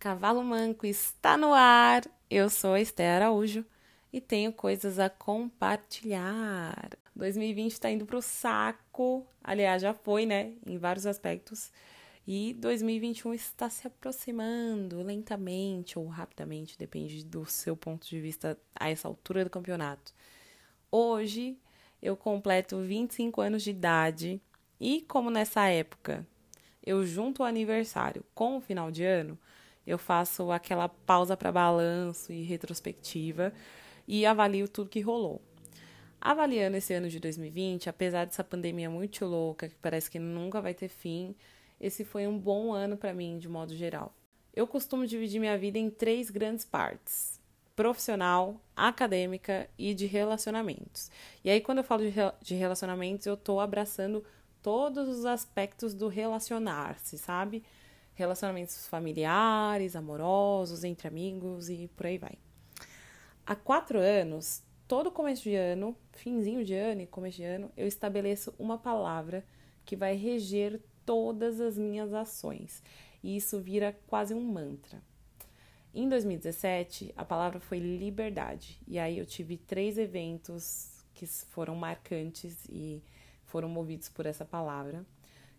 Cavalo Manco está no ar. Eu sou Esther Araújo e tenho coisas a compartilhar. 2020 está indo para o saco. Aliás, já foi, né? Em vários aspectos. E 2021 está se aproximando lentamente ou rapidamente, depende do seu ponto de vista a essa altura do campeonato. Hoje eu completo 25 anos de idade e, como nessa época eu junto o aniversário com o final de ano, eu faço aquela pausa para balanço e retrospectiva e avalio tudo que rolou. Avaliando esse ano de 2020, apesar dessa pandemia muito louca, que parece que nunca vai ter fim, esse foi um bom ano para mim de modo geral. Eu costumo dividir minha vida em três grandes partes: profissional, acadêmica e de relacionamentos. E aí, quando eu falo de relacionamentos, eu estou abraçando todos os aspectos do relacionar-se, sabe? Relacionamentos familiares, amorosos, entre amigos e por aí vai. Há quatro anos, todo começo de ano, finzinho de ano e começo de ano, eu estabeleço uma palavra que vai reger todas as minhas ações. E isso vira quase um mantra. Em 2017, a palavra foi liberdade. E aí eu tive três eventos que foram marcantes e foram movidos por essa palavra,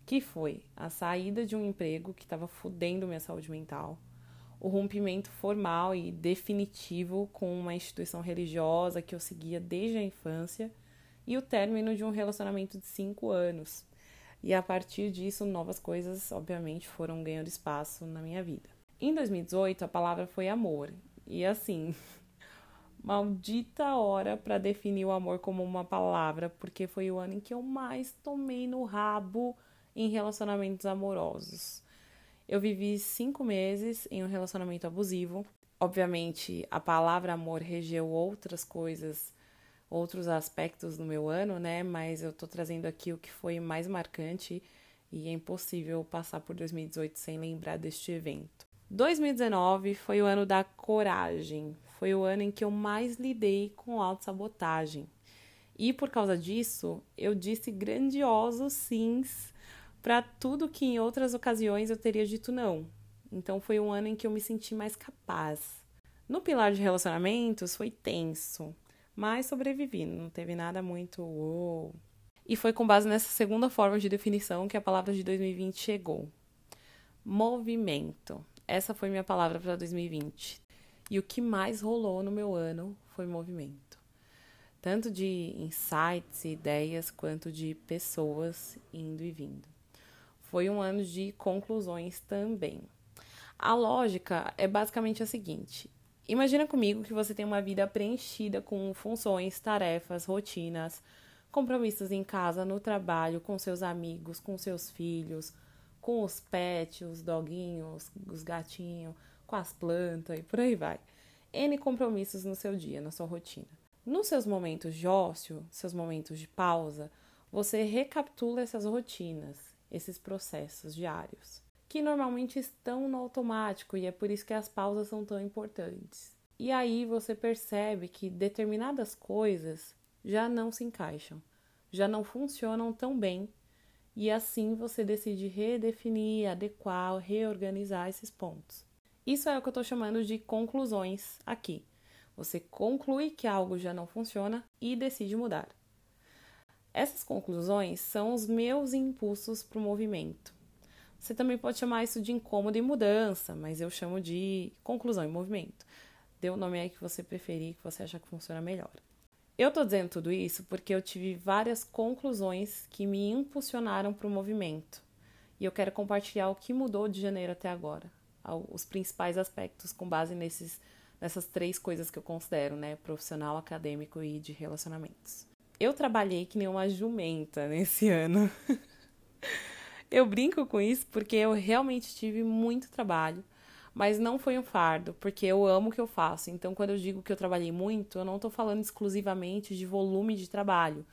que foi a saída de um emprego que estava fudendo minha saúde mental, o rompimento formal e definitivo com uma instituição religiosa que eu seguia desde a infância e o término de um relacionamento de cinco anos. E a partir disso, novas coisas, obviamente, foram ganhando espaço na minha vida. Em 2018, a palavra foi amor. E assim, maldita hora para definir o amor como uma palavra, porque foi o ano em que eu mais tomei no rabo em relacionamentos amorosos. Eu vivi cinco meses em um relacionamento abusivo. Obviamente, a palavra amor regeu outras coisas, outros aspectos do meu ano, né? Mas eu tô trazendo aqui o que foi mais marcante e é impossível passar por 2018 sem lembrar deste evento. 2019 foi o ano da coragem, foi o ano em que eu mais lidei com autossabotagem. E por causa disso, eu disse grandiosos sims para tudo que em outras ocasiões eu teria dito não. Então foi um ano em que eu me senti mais capaz. No pilar de relacionamentos foi tenso, mas sobrevivi, não teve nada muito uou. E foi com base nessa segunda forma de definição que a palavra de 2020 chegou. Movimento. Essa foi minha palavra para 2020. E o que mais rolou no meu ano foi movimento. Tanto de insights e ideias, quanto de pessoas indo e vindo. Foi um ano de conclusões também. A lógica é basicamente a seguinte: imagina comigo que você tem uma vida preenchida com funções, tarefas, rotinas, compromissos em casa, no trabalho, com seus amigos, com seus filhos, com os pets, os doguinhos, os gatinhos, com as plantas e por aí vai. N compromissos no seu dia, na sua rotina. Nos seus momentos de ócio, seus momentos de pausa, você recapitula essas rotinas, esses processos diários, que normalmente estão no automático e é por isso que as pausas são tão importantes. E aí você percebe que determinadas coisas já não se encaixam, já não funcionam tão bem e assim você decide redefinir, adequar, reorganizar esses pontos. Isso é o que eu estou chamando de conclusões aqui. Você conclui que algo já não funciona e decide mudar. Essas conclusões são os meus impulsos para o movimento. Você também pode chamar isso de incômodo e mudança, mas eu chamo de conclusão e movimento. Dê o nome aí que você preferir, que você achar que funciona melhor. Eu tô dizendo tudo isso porque eu tive várias conclusões que me impulsionaram para o movimento. E eu quero compartilhar o que mudou de janeiro até agora, os principais aspectos com base nesses, nessas três coisas que eu considero, né? Profissional, acadêmico e de relacionamentos. Eu trabalhei que nem uma jumenta nesse ano. eu brinco com isso porque eu realmente tive muito trabalho mas não foi um fardo, porque eu amo o que eu faço. Então, quando eu digo que eu trabalhei muito, eu não estou falando exclusivamente de volume de trabalho,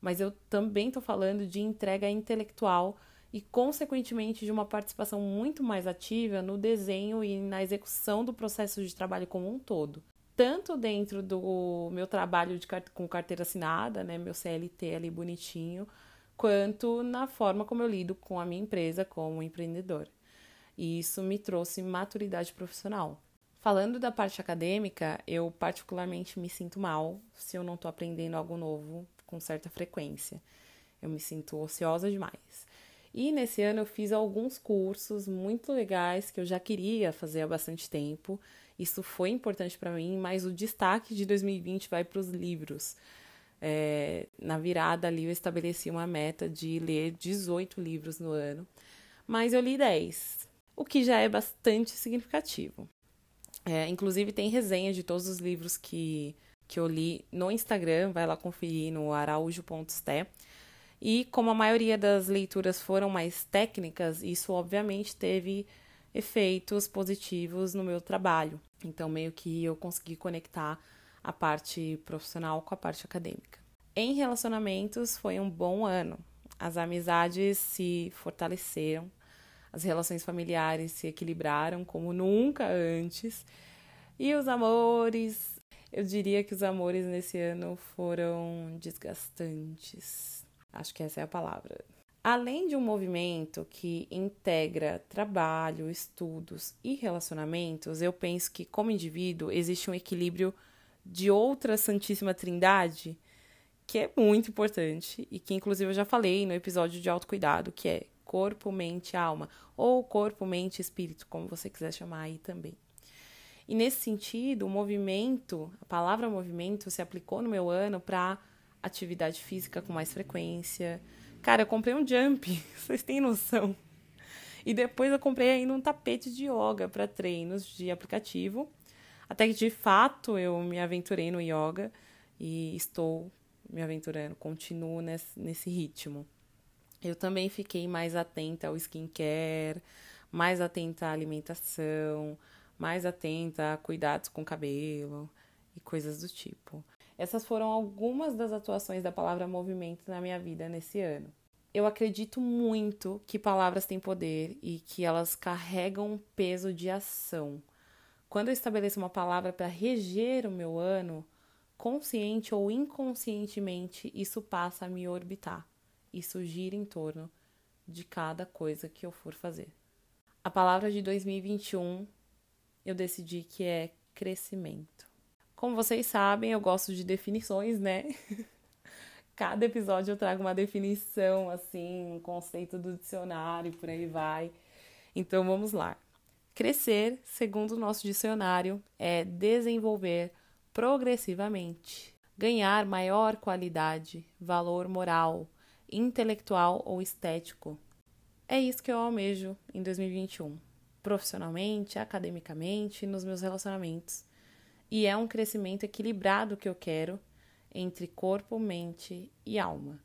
mas eu também estou falando de entrega intelectual e, consequentemente, de uma participação muito mais ativa no desenho e na execução do processo de trabalho como um todo. tanto dentro do meu trabalho de, com carteira assinada, né, meu CLT ali bonitinho, quanto na forma como eu lido com a minha empresa como empreendedor. E isso me trouxe maturidade profissional. Falando da parte acadêmica, eu particularmente me sinto mal se eu não estou aprendendo algo novo com certa frequência. Eu me sinto ociosa demais. E nesse ano eu fiz alguns cursos muito legais que eu já queria fazer há bastante tempo. Isso foi importante para mim, mas o destaque de 2020 vai para os livros. É, na virada ali eu estabeleci uma meta de ler 18 livros no ano, mas eu li 10, o que já é bastante significativo. É, inclusive tem resenha de todos os livros que, que eu li no Instagram, vai lá conferir no araújo.ste. E como a maioria das leituras foram mais técnicas, isso obviamente teve efeitos positivos no meu trabalho. Então, meio que eu consegui conectar a parte profissional com a parte acadêmica. Em relacionamentos, foi um bom ano. As amizades se fortaleceram, as relações familiares se equilibraram como nunca antes. E os amores, eu diria que os amores nesse ano foram desgastantes Acho que essa é a palavra. Além de um movimento que integra trabalho, estudos e relacionamentos, eu penso que, como indivíduo, existe um equilíbrio de outra Santíssima Trindade que é muito importante e que, inclusive, eu já falei no episódio de autocuidado, que é corpo, mente, alma, ou corpo, mente, espírito, como você quiser chamar aí também. E nesse sentido, o movimento, a palavra movimento se aplicou no meu ano para atividade física com mais frequência. Cara, eu comprei um jump, vocês têm noção? E depois eu comprei ainda um tapete de yoga para treinos de aplicativo. Até que de fato eu me aventurei no yoga e estou me aventurando, continuo nesse, nesse ritmo. Eu também fiquei mais atenta ao skincare, mais atenta à alimentação, mais atenta a cuidados com o cabelo e coisas do tipo. Essas foram algumas das atuações da palavra movimento na minha vida nesse ano. Eu acredito muito que palavras têm poder e que elas carregam um peso de ação. Quando eu estabeleço uma palavra para reger o meu ano, consciente ou inconscientemente, isso passa a me orbitar. Isso gira em torno de cada coisa que eu for fazer. A palavra de 2021 eu decidi que é crescimento. Como vocês sabem, eu gosto de definições, né? Cada episódio eu trago uma definição, assim, um conceito do dicionário, por aí vai. Então vamos lá. Crescer, segundo o nosso dicionário, é desenvolver progressivamente, ganhar maior qualidade, valor moral, intelectual ou estético. É isso que eu almejo em 2021, profissionalmente, academicamente, nos meus relacionamentos e é um crescimento equilibrado que eu quero entre corpo, mente e alma.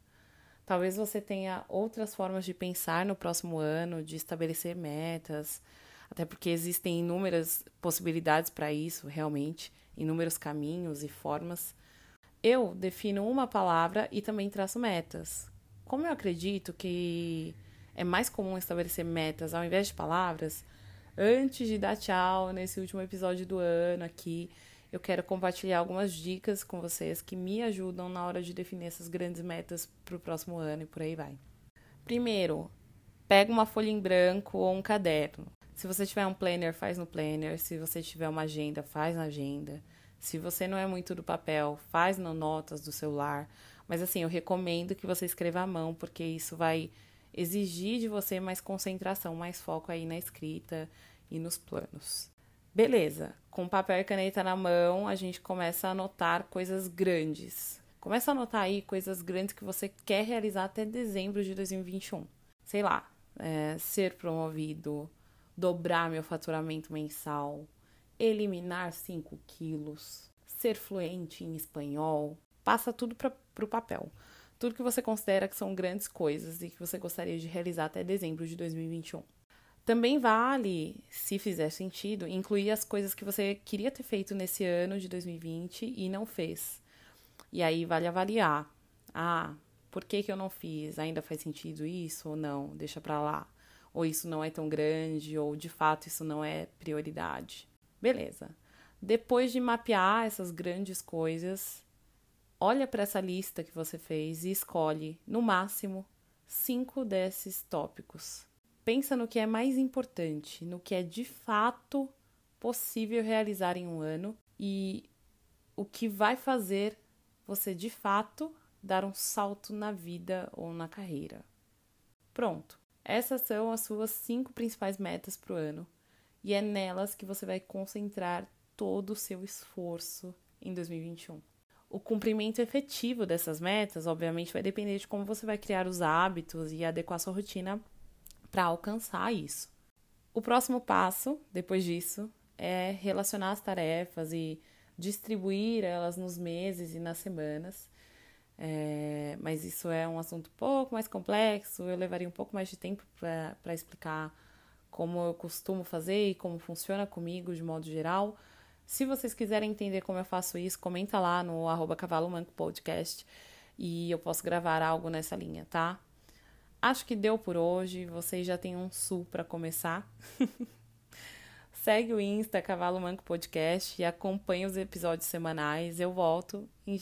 Talvez você tenha outras formas de pensar no próximo ano, de estabelecer metas, até porque existem inúmeras possibilidades para isso, realmente, inúmeros caminhos e formas. Eu defino uma palavra e também traço metas. Como eu acredito que é mais comum estabelecer metas ao invés de palavras, antes de dar tchau nesse último episódio do ano aqui, eu quero compartilhar algumas dicas com vocês que me ajudam na hora de definir essas grandes metas para o próximo ano e por aí vai. Primeiro, pega uma folha em branco ou um caderno. Se você tiver um planner, faz no planner. Se você tiver uma agenda, faz na agenda. Se você não é muito do papel, faz no notas do celular. Mas assim, eu recomendo que você escreva à mão, porque isso vai exigir de você mais concentração, mais foco aí na escrita e nos planos. Beleza, com papel e caneta na mão, a gente começa a anotar coisas grandes. Começa a anotar aí coisas grandes que você quer realizar até dezembro de 2021. Sei lá, é, ser promovido, dobrar meu faturamento mensal, eliminar 5 quilos, ser fluente em espanhol. Passa tudo para o papel. Tudo que você considera que são grandes coisas e que você gostaria de realizar até dezembro de 2021. Também vale, se fizer sentido, incluir as coisas que você queria ter feito nesse ano de 2020 e não fez. E aí vale avaliar. Ah, por que, que eu não fiz? Ainda faz sentido isso ou não? Deixa pra lá. Ou isso não é tão grande, ou de fato isso não é prioridade. Beleza. Depois de mapear essas grandes coisas, olha para essa lista que você fez e escolhe, no máximo, cinco desses tópicos. Pensa no que é mais importante, no que é de fato possível realizar em um ano e o que vai fazer você de fato dar um salto na vida ou na carreira. Pronto. Essas são as suas cinco principais metas para o ano e é nelas que você vai concentrar todo o seu esforço em 2021. O cumprimento efetivo dessas metas, obviamente, vai depender de como você vai criar os hábitos e adequar sua rotina para alcançar isso. O próximo passo, depois disso, é relacionar as tarefas e distribuir elas nos meses e nas semanas. É, mas isso é um assunto um pouco mais complexo, eu levaria um pouco mais de tempo para explicar como eu costumo fazer e como funciona comigo de modo geral. Se vocês quiserem entender como eu faço isso, comenta lá no arroba Cavalo Manco Podcast e eu posso gravar algo nessa linha, tá? Acho que deu por hoje, vocês já têm um sul para começar. Segue o Insta Cavalo Manco Podcast e acompanhe os episódios semanais. Eu volto em